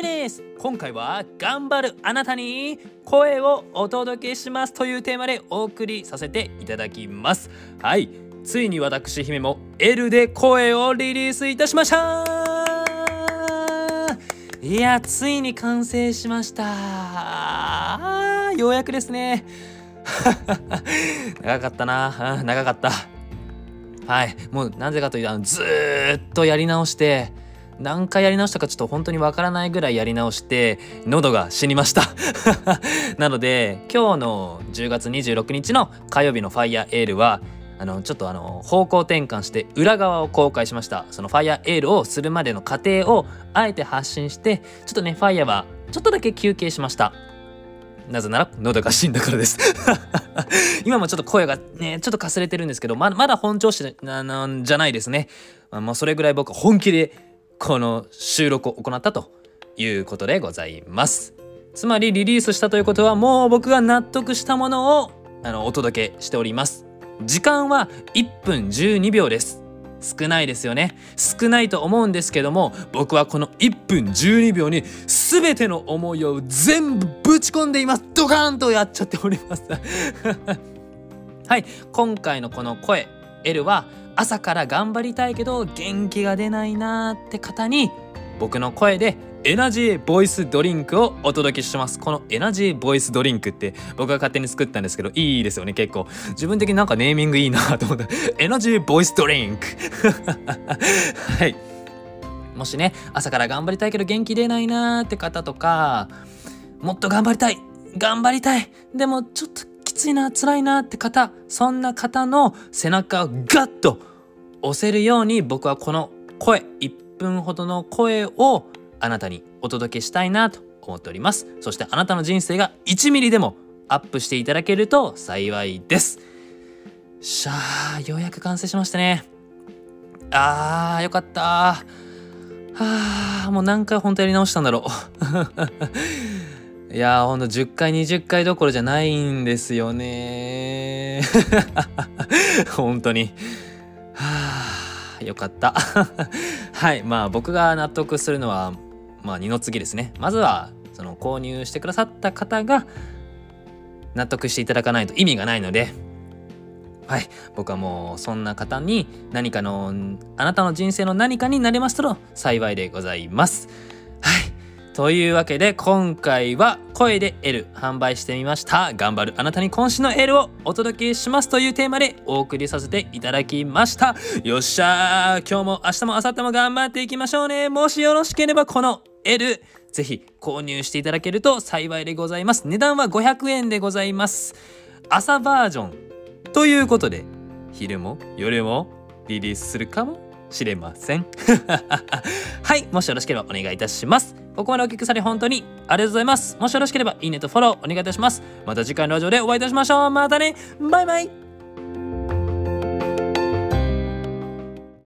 みです。今回は頑張るあなたに声をお届けしますというテーマでお送りさせていただきます。はい。ついに私姫も L で声をリリースいたしました。いやついに完成しました。ようやくですね。長かったな。長かった。はい。もうなぜかというとずっとやり直して何回やり直したかちょっと本当にわからないぐらいやり直して喉が死にました。なので今日の10月26日の火曜日のファイヤーエールはあのちょっとあの方向転換して裏側を公開しました。そのファイヤーエールをするまでの過程をあえて発信してちょっとねファイヤーはちょっとだけ休憩しました。なぜなら喉が死んだからです。今もちょっと声がねちょっとかすれてるんですけどままだ本調子なんじゃないですね、まあ、それぐらい僕本気でこの収録を行ったということでございます。つまりリリースしたということはもう僕が納得したものをあのお届けしております。時間は1分12秒です。少ないですよね。少ないと思うんですけども僕はこの1分12秒に全ての思いを全部ぶち込んでいますドカーンとやっちゃっております。はい。今回のこの声 L は朝から頑張りたいけど元気が出ないなーって方に僕の声でエナジーボイスドリンクをお届けします。このエナジーボイスドリンクって僕が勝手に作ったんですけどいいですよね結構。自分的になんかネーミングいいなと思った。エナジーボイスドリンク。はい。もしね朝から頑張りたいけど元気出ないなーって方とかもっと頑張りたい頑張りたいでもちょっときついな辛いなって方そんな方の背中をガッと押せるように僕はこの声1分ほどの声をあなたにお届けしたいなと思っております。そしてあなたの人生が1ミリでもアップしていただけると幸いです。しゃあようやく完成しましたね。あーよかった。はあもう何回本当やり直したんだろう。いやーほんと10回20回どころじゃないんですよね。本当に。はあよかった。はいまあ僕が納得するのはまあ二の次ですね。まずはその購入してくださった方が納得していただかないと意味がないのではい僕はもうそんな方に何かのあなたの人生の何かになりますと幸いでございます。というわけで今回は声で L 販売してみました。頑張るあなたに今週の L をお届けしますというテーマでお送りさせていただきました。よっしゃー。今日も明日も明後日も頑張っていきましょうね。もしよろしければこの L ぜひ購入していただけると幸いでございます。値段は500円でございます。朝バージョン。ということで昼も夜もリリースするかもしれません。はいもしよろしければお願いいたします。ここまでお聞きされ本当にありがとうございます。もしよろしければいいねとフォローお願いいたします。また次回のラジオでお会いいたしましょう。またね。バイバイ。